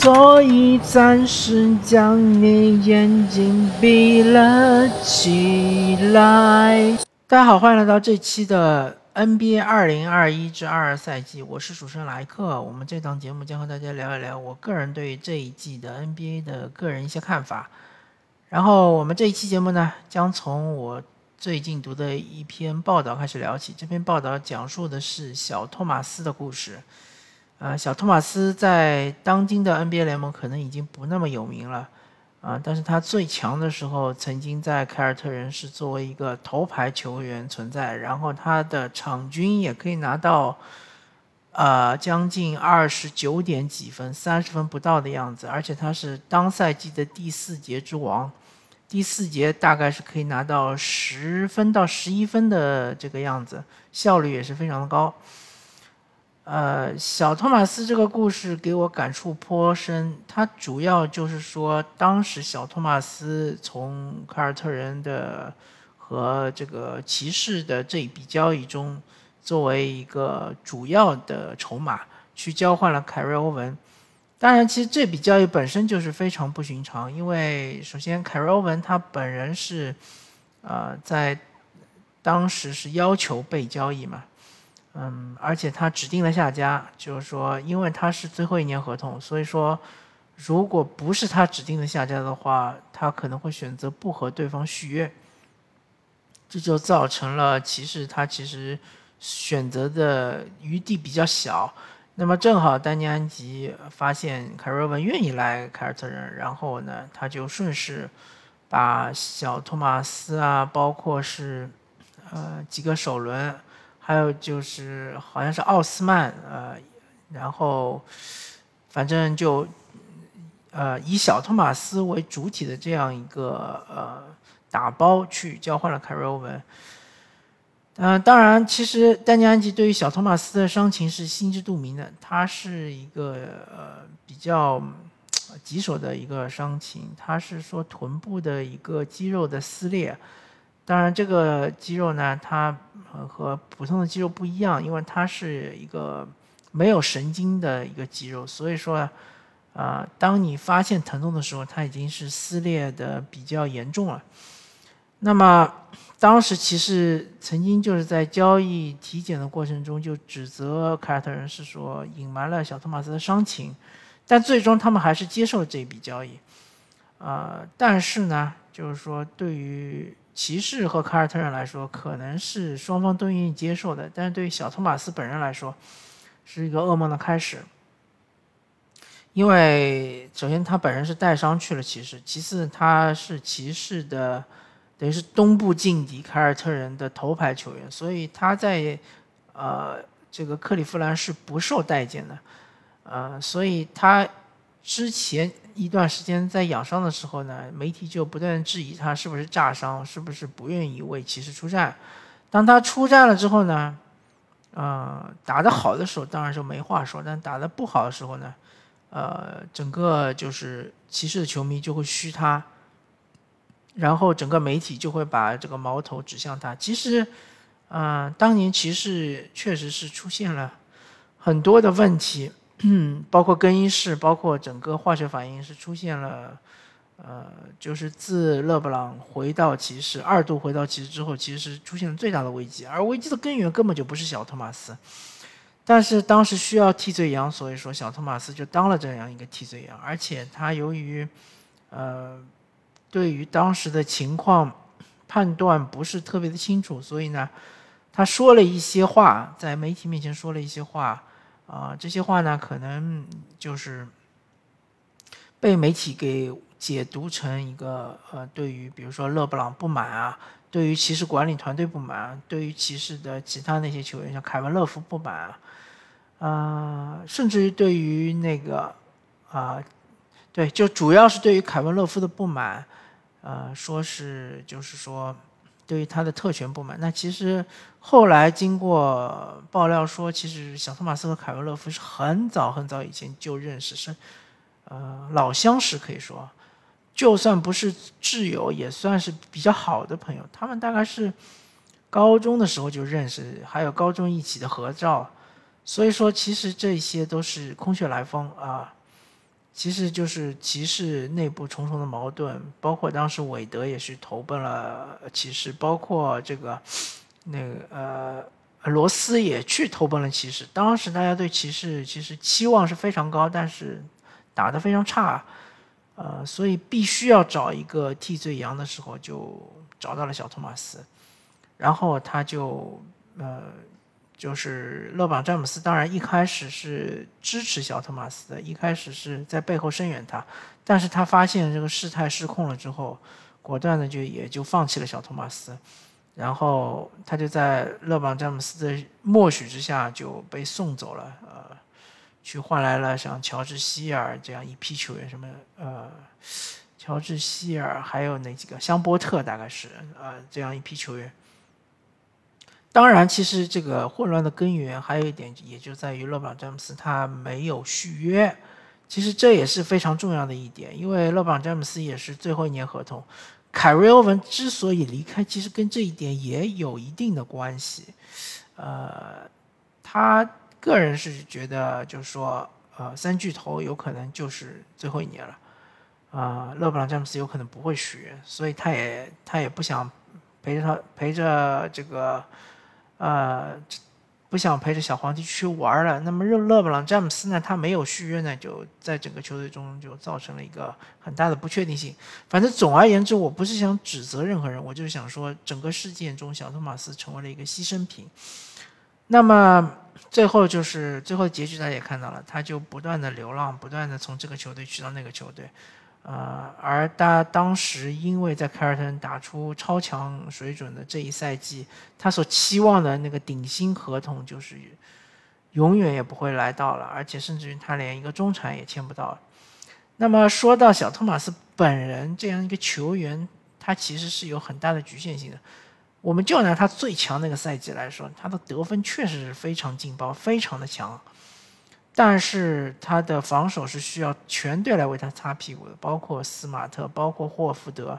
所以暂时将你眼睛闭了起来。大家好，欢迎来到这期的 NBA 二零二一至二二赛季，我是主持人莱克。我们这档节目将和大家聊一聊我个人对这一季的 NBA 的个人一些看法。然后我们这一期节目呢，将从我最近读的一篇报道开始聊起。这篇报道讲述的是小托马斯的故事。呃，小托马斯在当今的 NBA 联盟可能已经不那么有名了，啊，但是他最强的时候，曾经在凯尔特人是作为一个头牌球员存在，然后他的场均也可以拿到，呃，将近二十九点几分，三十分不到的样子，而且他是当赛季的第四节之王，第四节大概是可以拿到十分到十一分的这个样子，效率也是非常的高。呃，小托马斯这个故事给我感触颇深。他主要就是说，当时小托马斯从凯尔特人的和这个骑士的这一笔交易中，作为一个主要的筹码，去交换了凯瑞欧文。当然，其实这笔交易本身就是非常不寻常，因为首先凯瑞欧文他本人是，呃，在当时是要求被交易嘛。嗯，而且他指定了下家，就是说，因为他是最后一年合同，所以说，如果不是他指定的下家的话，他可能会选择不和对方续约。这就造成了骑士他其实选择的余地比较小。那么正好丹尼安吉发现凯瑞文愿意来凯尔特人，然后呢，他就顺势把小托马斯啊，包括是呃几个首轮。还有就是，好像是奥斯曼，呃，然后，反正就，呃，以小托马斯为主体的这样一个呃打包去交换了凯瑞欧文。嗯，当然，其实丹尼安吉对于小托马斯的伤情是心知肚明的，他是一个呃比较棘手的一个伤情，他是说臀部的一个肌肉的撕裂。当然，这个肌肉呢，它和普通的肌肉不一样，因为它是一个没有神经的一个肌肉，所以说，啊，当你发现疼痛的时候，它已经是撕裂的比较严重了。那么，当时其实曾经就是在交易体检的过程中，就指责凯尔特人是说隐瞒了小托马斯的伤情，但最终他们还是接受了这笔交易。啊，但是呢，就是说对于骑士和凯尔特人来说，可能是双方都愿意接受的，但是对于小托马斯本人来说，是一个噩梦的开始。因为首先他本人是带伤去了骑士，其次他是骑士的，等于是东部劲敌凯尔特人的头牌球员，所以他在呃这个克利夫兰是不受待见的，呃，所以他之前。一段时间在养伤的时候呢，媒体就不断质疑他是不是炸伤，是不是不愿意为骑士出战。当他出战了之后呢，呃，打得好的时候当然就没话说，但打得不好的时候呢，呃，整个就是骑士的球迷就会嘘他，然后整个媒体就会把这个矛头指向他。其实，嗯，当年骑士确实是出现了很多的问题。嗯，包括更衣室，包括整个化学反应是出现了，呃，就是自勒布朗回到骑士二度回到骑士之后，其实是出现了最大的危机，而危机的根源根本就不是小托马斯，但是当时需要替罪羊，所以说小托马斯就当了这样一个替罪羊，而且他由于，呃，对于当时的情况判断不是特别的清楚，所以呢，他说了一些话，在媒体面前说了一些话。啊，这些话呢，可能就是被媒体给解读成一个呃，对于比如说勒布朗不满啊，对于骑士管理团队不满，对于骑士的其他那些球员，像凯文勒夫不满，啊，甚至于对于那个啊，对，就主要是对于凯文勒夫的不满，呃，说是就是说。对于他的特权不满，那其实后来经过爆料说，其实小托马斯和凯文勒夫是很早很早以前就认识，是呃老相识，可以说，就算不是挚友，也算是比较好的朋友。他们大概是高中的时候就认识，还有高中一起的合照。所以说，其实这些都是空穴来风啊。其实就是骑士内部重重的矛盾，包括当时韦德也是投奔了骑士，包括这个那个呃罗斯也去投奔了骑士。当时大家对骑士其实期望是非常高，但是打得非常差，呃，所以必须要找一个替罪羊的时候，就找到了小托马斯，然后他就呃。就是勒布朗詹姆斯，当然一开始是支持小托马斯的，一开始是在背后声援他，但是他发现这个事态失控了之后，果断的就也就放弃了小托马斯，然后他就在勒布朗詹姆斯的默许之下就被送走了，呃，去换来了像乔治希尔这样一批球员，什么呃，乔治希尔还有那几个香波特大概是呃这样一批球员。当然，其实这个混乱的根源还有一点，也就在于勒布朗詹姆斯他没有续约。其实这也是非常重要的一点，因为勒布朗詹姆斯也是最后一年合同。凯瑞欧文之所以离开，其实跟这一点也有一定的关系。呃，他个人是觉得，就是说，呃，三巨头有可能就是最后一年了。啊，勒布朗詹姆斯有可能不会续约，所以他也他也不想陪着他陪着这个。呃，不想陪着小皇帝去玩了。那么热勒布朗詹姆斯呢？他没有续约呢，就在整个球队中就造成了一个很大的不确定性。反正总而言之，我不是想指责任何人，我就是想说，整个事件中小托马斯成为了一个牺牲品。那么最后就是最后结局，大家也看到了，他就不断的流浪，不断的从这个球队去到那个球队。呃，而他当时因为在凯尔特人打出超强水准的这一赛季，他所期望的那个顶薪合同就是永远也不会来到了，而且甚至于他连一个中产也签不到。那么说到小托马斯本人这样一个球员，他其实是有很大的局限性的。我们就拿他最强那个赛季来说，他的得分确实是非常劲爆，非常的强。但是他的防守是需要全队来为他擦屁股的，包括斯马特，包括霍福德，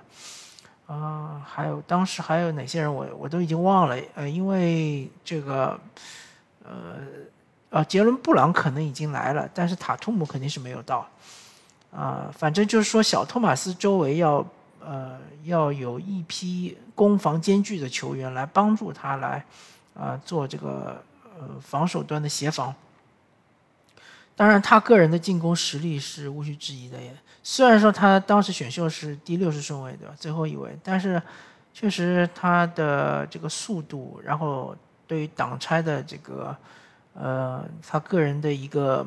啊，还有当时还有哪些人，我我都已经忘了。呃，因为这个，呃，啊，杰伦布朗可能已经来了，但是塔图姆肯定是没有到。啊，反正就是说，小托马斯周围要呃要有一批攻防兼具的球员来帮助他来啊做这个呃防守端的协防。当然，他个人的进攻实力是无需质疑的。也虽然说他当时选秀是第六十顺位，对吧？最后一位，但是确实他的这个速度，然后对于挡拆的这个，呃，他个人的一个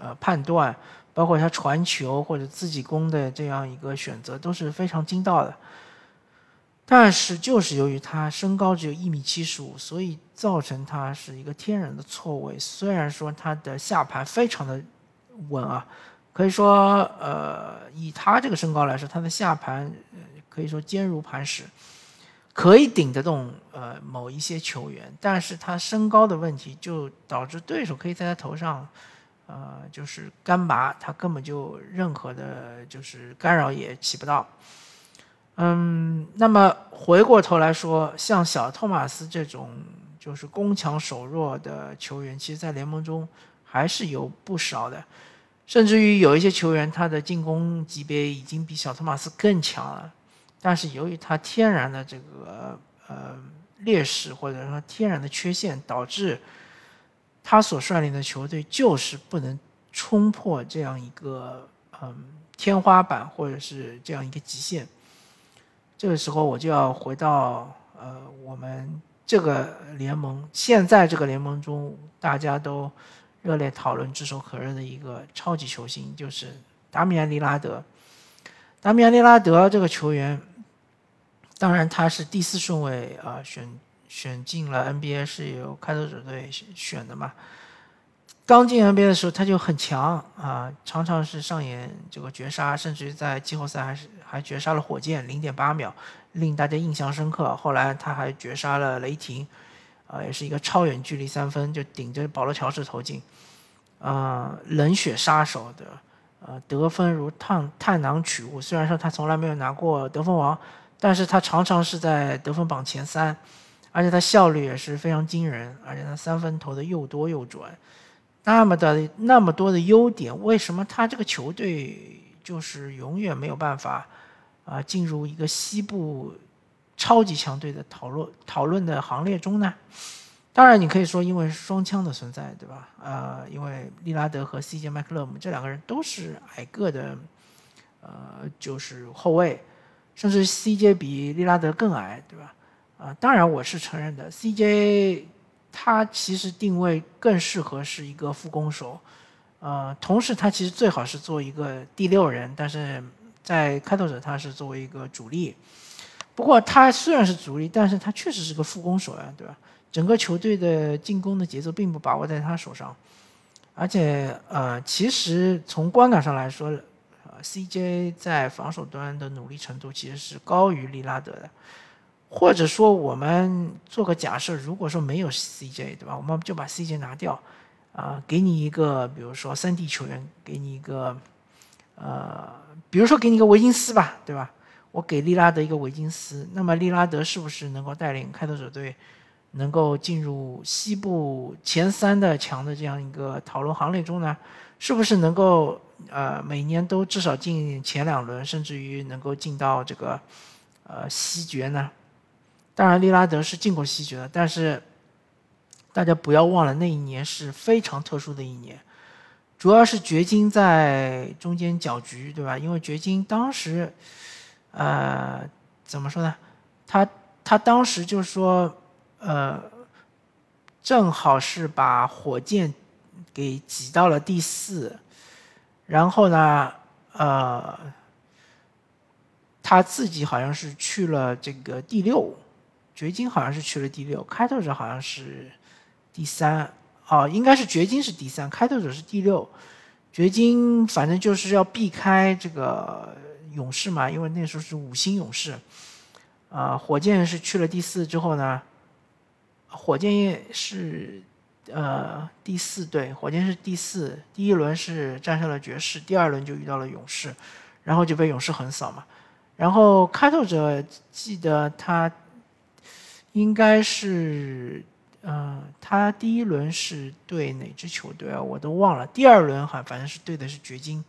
呃判断，包括他传球或者自己攻的这样一个选择，都是非常精到的。但是就是由于他身高只有一米七十五，所以造成他是一个天然的错位。虽然说他的下盘非常的稳啊，可以说呃以他这个身高来说，他的下盘可以说坚如磐石，可以顶得动呃某一些球员。但是他身高的问题就导致对手可以在他头上呃就是干拔，他根本就任何的就是干扰也起不到。嗯，那么回过头来说，像小托马斯这种就是攻强守弱的球员，其实，在联盟中还是有不少的，甚至于有一些球员，他的进攻级别已经比小托马斯更强了，但是由于他天然的这个呃劣势或者说天然的缺陷，导致他所率领的球队就是不能冲破这样一个嗯天花板或者是这样一个极限。这个时候我就要回到呃，我们这个联盟现在这个联盟中，大家都热烈讨论、炙手可热的一个超级球星，就是达米安·利拉德。达米安·利拉德这个球员，当然他是第四顺位啊，选选进了 NBA，是由开拓者队选的嘛。刚进 NBA 的时候他就很强啊，常常是上演这个绝杀，甚至于在季后赛还是还绝杀了火箭零点八秒，令大家印象深刻。后来他还绝杀了雷霆，啊，也是一个超远距离三分就顶着保罗乔治投进，啊，冷血杀手的，呃，得分如探探囊取物。虽然说他从来没有拿过得分王，但是他常常是在得分榜前三，而且他效率也是非常惊人，而且他三分投的又多又准。那么的那么多的优点，为什么他这个球队就是永远没有办法啊进入一个西部超级强队的讨论讨论的行列中呢？当然，你可以说因为双枪的存在，对吧？呃，因为利拉德和 CJ 麦克勒姆这两个人都是矮个的，呃，就是后卫，甚至 CJ 比利拉德更矮，对吧？啊，当然我是承认的，CJ 他其实定位更适合是一个副攻手，呃，同时他其实最好是做一个第六人，但是在开拓者他是作为一个主力，不过他虽然是主力，但是他确实是个副攻手呀，对吧？整个球队的进攻的节奏并不把握在他手上，而且呃，其实从观感上来说，呃，CJ 在防守端的努力程度其实是高于利拉德的，或者说我们做个假设，如果说没有 CJ，对吧？我们就把 CJ 拿掉，啊，给你一个比如说三 D 球员，给你一个呃，比如说给你一个维金斯吧，对吧？我给利拉德一个维金斯，那么利拉德是不是能够带领开拓者队？能够进入西部前三的强的这样一个讨论行列中呢，是不是能够呃每年都至少进前两轮，甚至于能够进到这个呃西决呢？当然，利拉德是进过西决的，但是大家不要忘了那一年是非常特殊的一年，主要是掘金在中间搅局，对吧？因为掘金当时呃怎么说呢？他他当时就是说。呃，正好是把火箭给挤到了第四，然后呢，呃，他自己好像是去了这个第六，掘金好像是去了第六，开拓者好像是第三，哦，应该是掘金是第三，开拓者是第六，掘金反正就是要避开这个勇士嘛，因为那时候是五星勇士，啊，火箭是去了第四之后呢。火箭是呃第四队，火箭是第四，第一轮是战胜了爵士，第二轮就遇到了勇士，然后就被勇士横扫嘛。然后开拓者记得他应该是呃他第一轮是对哪支球队啊？我都忘了。第二轮哈反正是对的是掘金，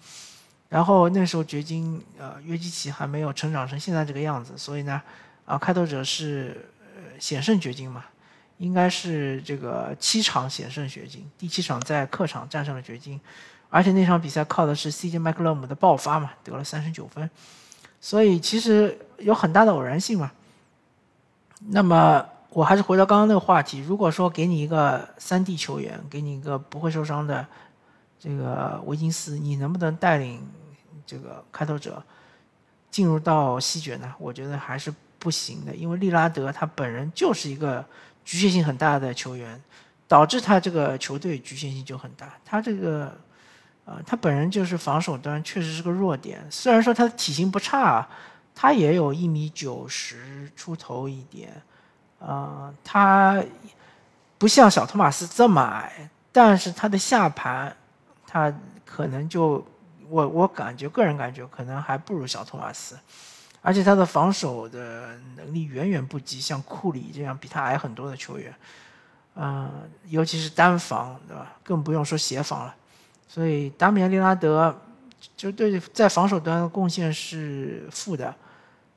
然后那时候掘金呃约基奇还没有成长成现在这个样子，所以呢啊开拓者是呃险胜掘金嘛。应该是这个七场险胜掘金，第七场在客场战胜了掘金，而且那场比赛靠的是 CJ 麦克勒姆的爆发嘛，得了三十九分，所以其实有很大的偶然性嘛。那么我还是回到刚刚那个话题，如果说给你一个三 D 球员，给你一个不会受伤的这个维金斯，你能不能带领这个开拓者进入到西决呢？我觉得还是不行的，因为利拉德他本人就是一个。局限性很大的球员，导致他这个球队局限性就很大。他这个，呃，他本人就是防守端确实是个弱点。虽然说他的体型不差，他也有一米九十出头一点，啊，他不像小托马斯这么矮，但是他的下盘，他可能就我我感觉个人感觉可能还不如小托马斯。而且他的防守的能力远远不及像库里这样比他矮很多的球员，嗯，尤其是单防，对吧？更不用说协防了。所以达米安·利拉德就对在防守端的贡献是负的，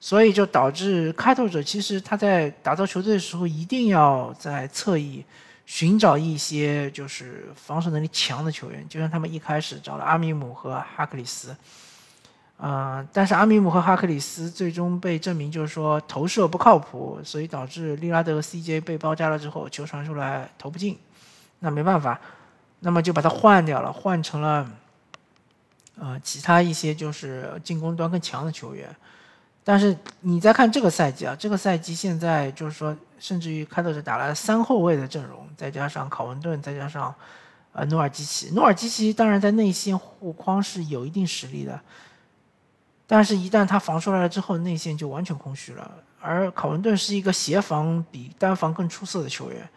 所以就导致开拓者其实他在打造球队的时候一定要在侧翼寻找一些就是防守能力强的球员，就像他们一开始找了阿米姆和哈克里斯。啊！但是阿米姆和哈克里斯最终被证明就是说投射不靠谱，所以导致利拉德和 CJ 被包夹了之后，球传出来投不进，那没办法，那么就把他换掉了，换成了呃其他一些就是进攻端更强的球员。但是你再看这个赛季啊，这个赛季现在就是说，甚至于开拓者打了三后卫的阵容，再加上考文顿，再加上呃努尔基奇，努尔基奇当然在内线护框是有一定实力的。但是，一旦他防出来了之后，内线就完全空虚了。而考文顿是一个协防比单防更出色的球员，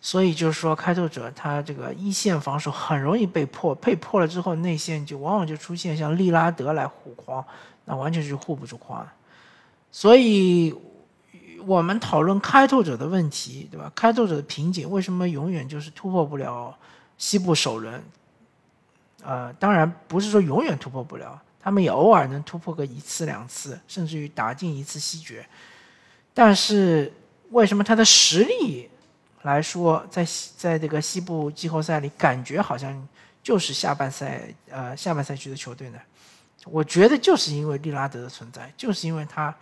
所以就是说，开拓者他这个一线防守很容易被破，被破了之后，内线就往往就出现像利拉德来护框，那完全是护不住框。所以，我们讨论开拓者的问题，对吧？开拓者的瓶颈为什么永远就是突破不了西部首轮，呃，当然不是说永远突破不了，他们也偶尔能突破个一次两次，甚至于打进一次西决。但是为什么他的实力来说，在在这个西部季后赛里，感觉好像就是下半赛呃下半赛区的球队呢？我觉得就是因为利拉德的存在，就是因为他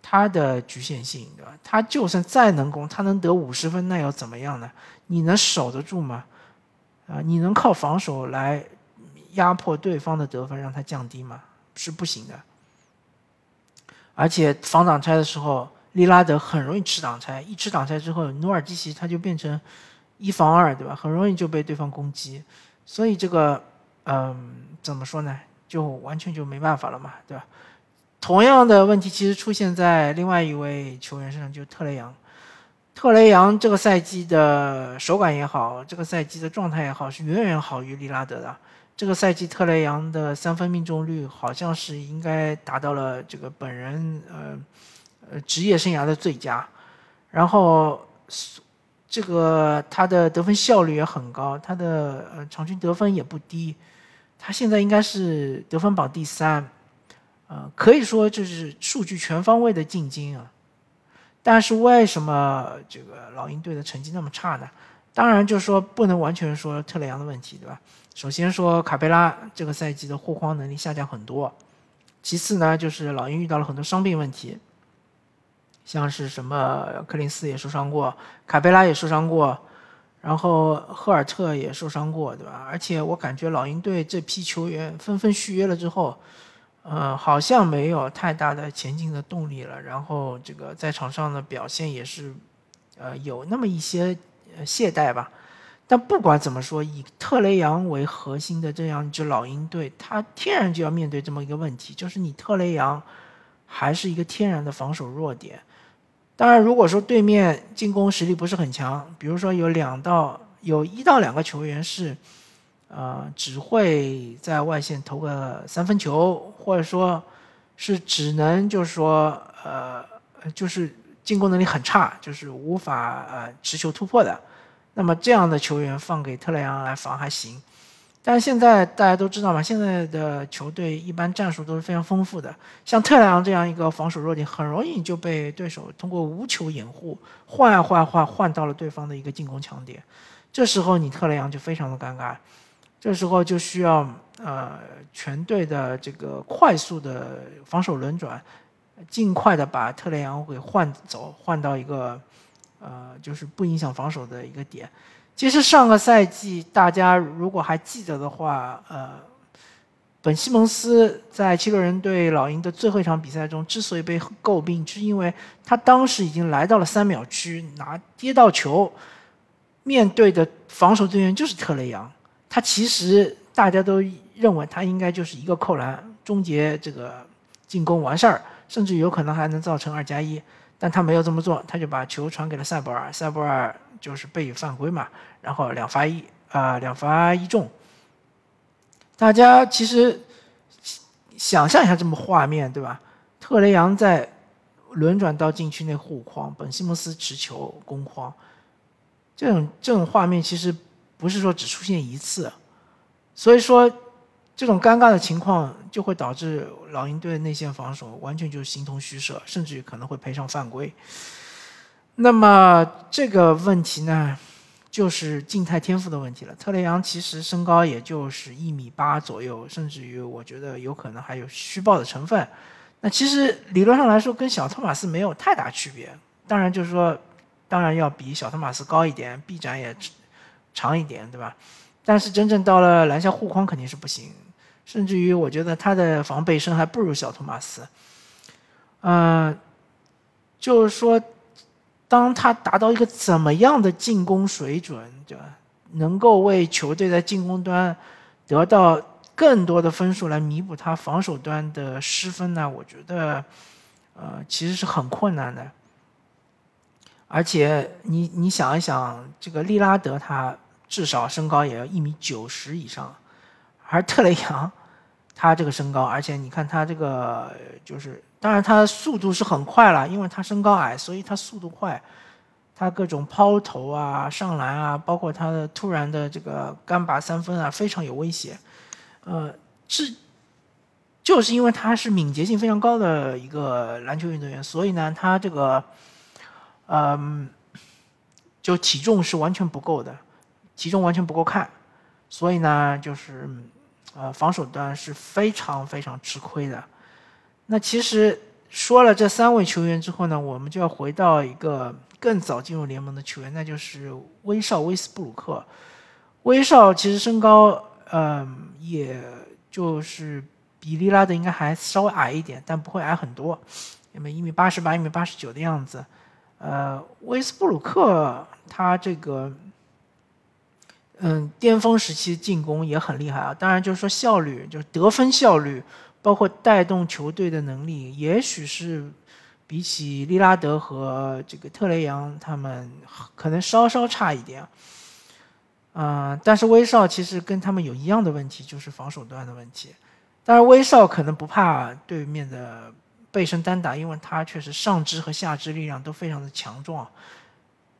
他的局限性，对吧？他就算再能攻，他能得五十分，那又怎么样呢？你能守得住吗？啊，你能靠防守来压迫对方的得分，让他降低吗？是不行的。而且防挡拆的时候，利拉德很容易吃挡拆，一吃挡拆之后，努尔基奇他就变成一防二，对吧？很容易就被对方攻击。所以这个，嗯，怎么说呢？就完全就没办法了嘛，对吧？同样的问题其实出现在另外一位球员身上，就是特雷杨。特雷杨这个赛季的手感也好，这个赛季的状态也好，是远远好于利拉德的。这个赛季特雷杨的三分命中率好像是应该达到了这个本人呃呃职业生涯的最佳，然后这个他的得分效率也很高，他的呃场均得分也不低，他现在应该是得分榜第三，呃可以说就是数据全方位的进京啊。但是为什么这个老鹰队的成绩那么差呢？当然就是说不能完全说特雷杨的问题，对吧？首先说卡佩拉这个赛季的护框能力下降很多，其次呢就是老鹰遇到了很多伤病问题，像是什么柯林斯也受伤过，卡佩拉也受伤过，然后赫尔特也受伤过，对吧？而且我感觉老鹰队这批球员纷纷续约了之后。呃，好像没有太大的前进的动力了。然后这个在场上的表现也是，呃，有那么一些懈怠吧。但不管怎么说，以特雷杨为核心的这样一支老鹰队，他天然就要面对这么一个问题，就是你特雷杨还是一个天然的防守弱点。当然，如果说对面进攻实力不是很强，比如说有两到有一到两个球员是。呃，只会在外线投个三分球，或者说，是只能就是说，呃，就是进攻能力很差，就是无法呃持球突破的。那么这样的球员放给特雷杨来防还行，但是现在大家都知道嘛，现在的球队一般战术都是非常丰富的，像特雷杨这样一个防守弱点，很容易就被对手通过无球掩护换换换换到了对方的一个进攻强点，这时候你特雷杨就非常的尴尬。这时候就需要呃全队的这个快速的防守轮转，尽快的把特雷杨给换走，换到一个呃就是不影响防守的一个点。其实上个赛季大家如果还记得的话，呃，本西蒙斯在七六人对老鹰的最后一场比赛中之所以被诟病，是因为他当时已经来到了三秒区，拿接到球，面对的防守队员就是特雷杨。他其实大家都认为他应该就是一个扣篮终结这个进攻完事儿，甚至有可能还能造成二加一，但他没有这么做，他就把球传给了塞博尔，塞博尔就是被犯规嘛，然后两罚一啊两罚一中。大家其实想象一下这么画面对吧？特雷杨在轮转到禁区内护框，本西蒙斯持球攻框，这种这种画面其实。不是说只出现一次，所以说这种尴尬的情况就会导致老鹰队内线防守完全就形同虚设，甚至于可能会赔上犯规。那么这个问题呢，就是静态天赋的问题了。特雷杨其实身高也就是一米八左右，甚至于我觉得有可能还有虚报的成分。那其实理论上来说跟小托马斯没有太大区别，当然就是说，当然要比小托马斯高一点，臂展也。长一点，对吧？但是真正到了篮下护框肯定是不行，甚至于我觉得他的防背身还不如小托马斯。嗯，就是说，当他达到一个怎么样的进攻水准，对吧？能够为球队在进攻端得到更多的分数来弥补他防守端的失分呢？我觉得，呃，其实是很困难的。而且你你想一想，这个利拉德他至少身高也要一米九十以上，而特雷杨，他这个身高，而且你看他这个就是，当然他速度是很快了，因为他身高矮，所以他速度快。他各种抛投啊、上篮啊，包括他的突然的这个干拔三分啊，非常有威胁。呃，是就是因为他是敏捷性非常高的一个篮球运动员，所以呢，他这个嗯，就体重是完全不够的，体重完全不够看，所以呢，就是呃，防守端是非常非常吃亏的。那其实说了这三位球员之后呢，我们就要回到一个。更早进入联盟的球员，那就是威少威斯布鲁克。威少其实身高，嗯，也就是比利拉德应该还稍微矮一点，但不会矮很多，那么一米八十八、一米八十九的样子。呃，威斯布鲁克他这个，嗯，巅峰时期进攻也很厉害啊。当然，就是说效率，就是得分效率，包括带动球队的能力，也许是。比起利拉德和这个特雷杨，他们可能稍稍差一点，嗯，但是威少其实跟他们有一样的问题，就是防守端的问题。当然，威少可能不怕对面的背身单打，因为他确实上肢和下肢力量都非常的强壮，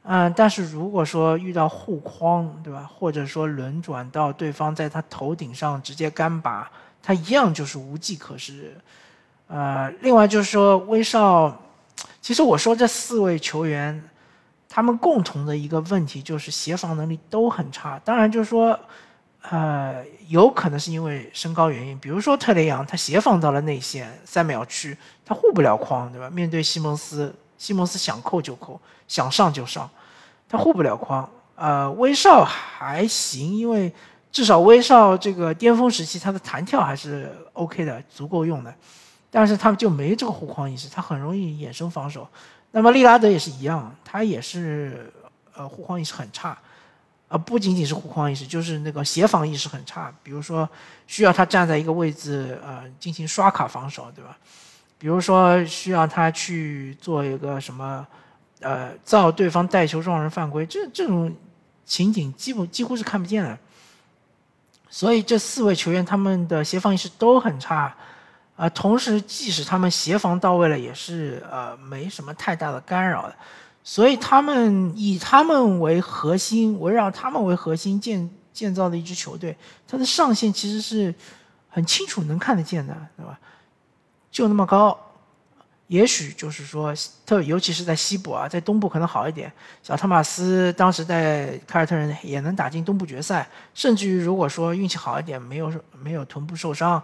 嗯，但是如果说遇到护框，对吧，或者说轮转到对方在他头顶上直接干拔，他一样就是无计可施。呃，另外就是说，威少，其实我说这四位球员，他们共同的一个问题就是协防能力都很差。当然，就是说，呃，有可能是因为身高原因。比如说特雷杨，他协防到了内线三秒区，他护不了框，对吧？面对西蒙斯，西蒙斯想扣就扣，想上就上，他护不了框。呃，威少还行，因为至少威少这个巅峰时期，他的弹跳还是 OK 的，足够用的。但是他们就没这个护框意识，他很容易衍生防守。那么利拉德也是一样，他也是呃护框意识很差，啊不仅仅是护框意识，就是那个协防意识很差。比如说需要他站在一个位置呃进行刷卡防守，对吧？比如说需要他去做一个什么呃造对方带球撞人犯规，这这种情景几乎几乎是看不见的。所以这四位球员他们的协防意识都很差。啊，同时，即使他们协防到位了，也是呃没什么太大的干扰的，所以他们以他们为核心，围绕他们为核心建建造的一支球队，它的上限其实是很清楚能看得见的，对吧？就那么高，也许就是说，特尤其是在西部啊，在东部可能好一点。小托马斯当时在凯尔特人也能打进东部决赛，甚至于如果说运气好一点，没有没有臀部受伤。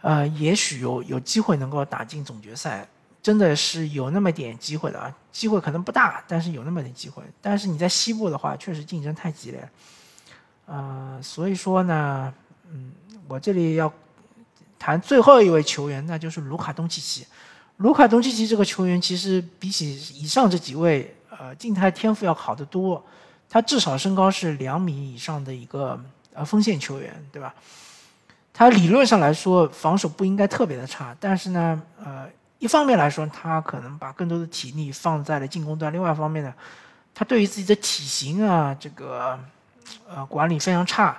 呃，也许有有机会能够打进总决赛，真的是有那么点机会的啊，机会可能不大，但是有那么点机会。但是你在西部的话，确实竞争太激烈，呃，所以说呢，嗯，我这里要谈最后一位球员，那就是卢卡东契奇。卢卡东契奇这个球员，其实比起以上这几位，呃，静态天赋要好得多。他至少身高是两米以上的一个呃锋线球员，对吧？他理论上来说防守不应该特别的差，但是呢，呃，一方面来说他可能把更多的体力放在了进攻端，另外一方面呢，他对于自己的体型啊这个呃管理非常差，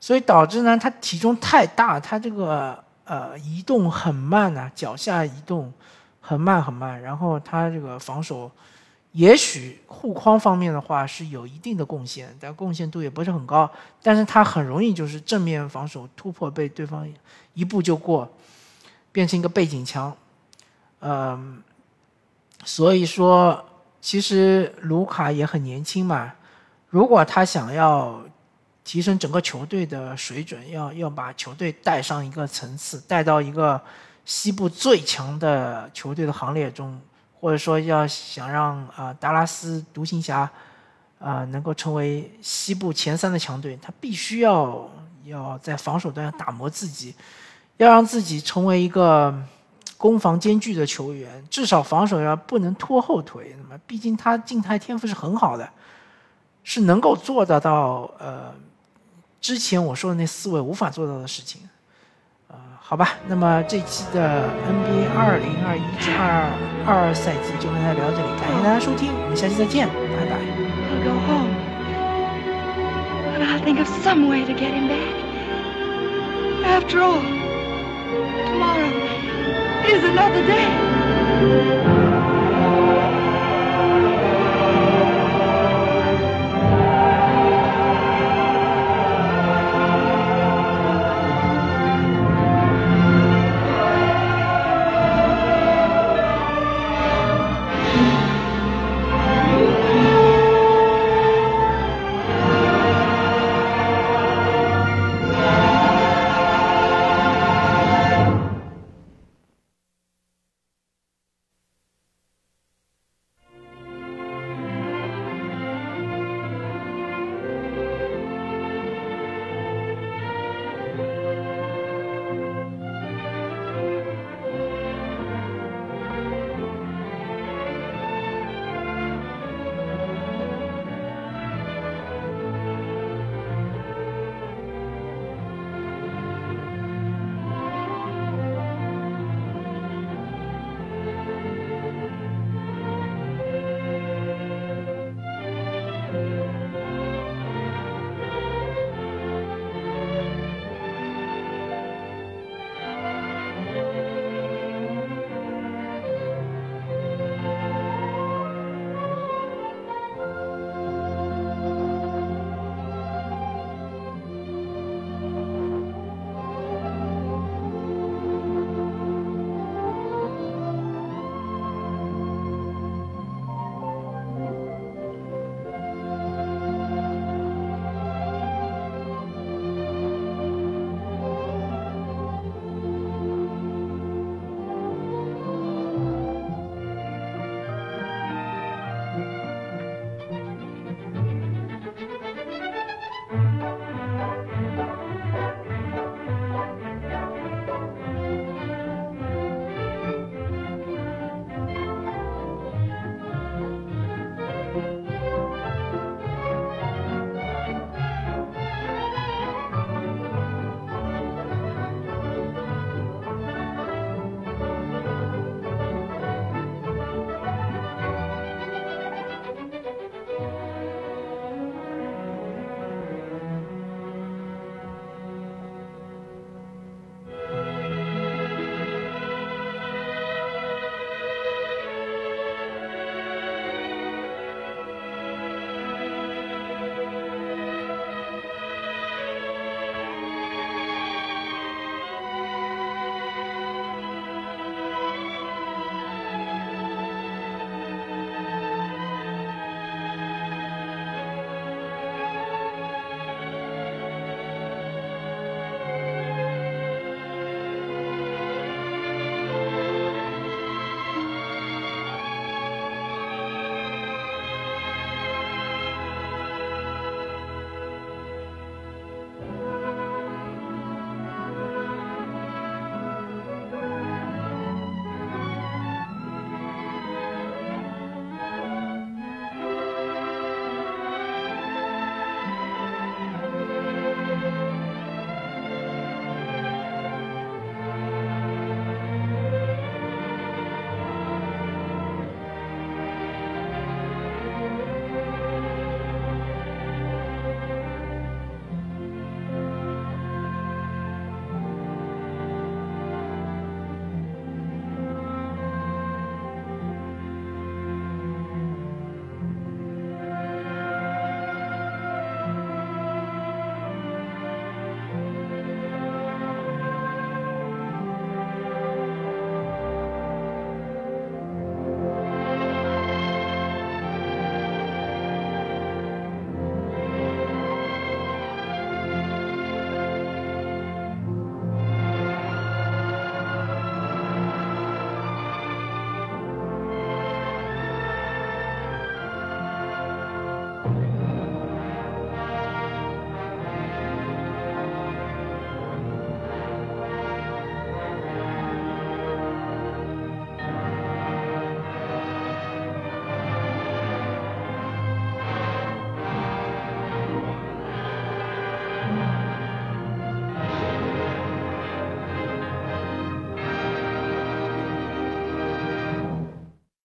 所以导致呢他体重太大，他这个呃移动很慢呐，脚下移动很慢很慢，然后他这个防守。也许护框方面的话是有一定的贡献，但贡献度也不是很高。但是他很容易就是正面防守突破被对方一步就过，变成一个背景墙。嗯，所以说其实卢卡也很年轻嘛。如果他想要提升整个球队的水准，要要把球队带上一个层次，带到一个西部最强的球队的行列中。或者说要想让啊达拉斯独行侠啊能够成为西部前三的强队，他必须要要在防守端打磨自己，要让自己成为一个攻防兼具的球员，至少防守要不能拖后腿。那么，毕竟他静态天赋是很好的，是能够做得到呃之前我说的那四位无法做到的事情。好吧，那么这期的 NBA 二零二一至二二赛季就跟大家聊到这里，感谢大家收听，我们下期再见，拜拜。I'll go home,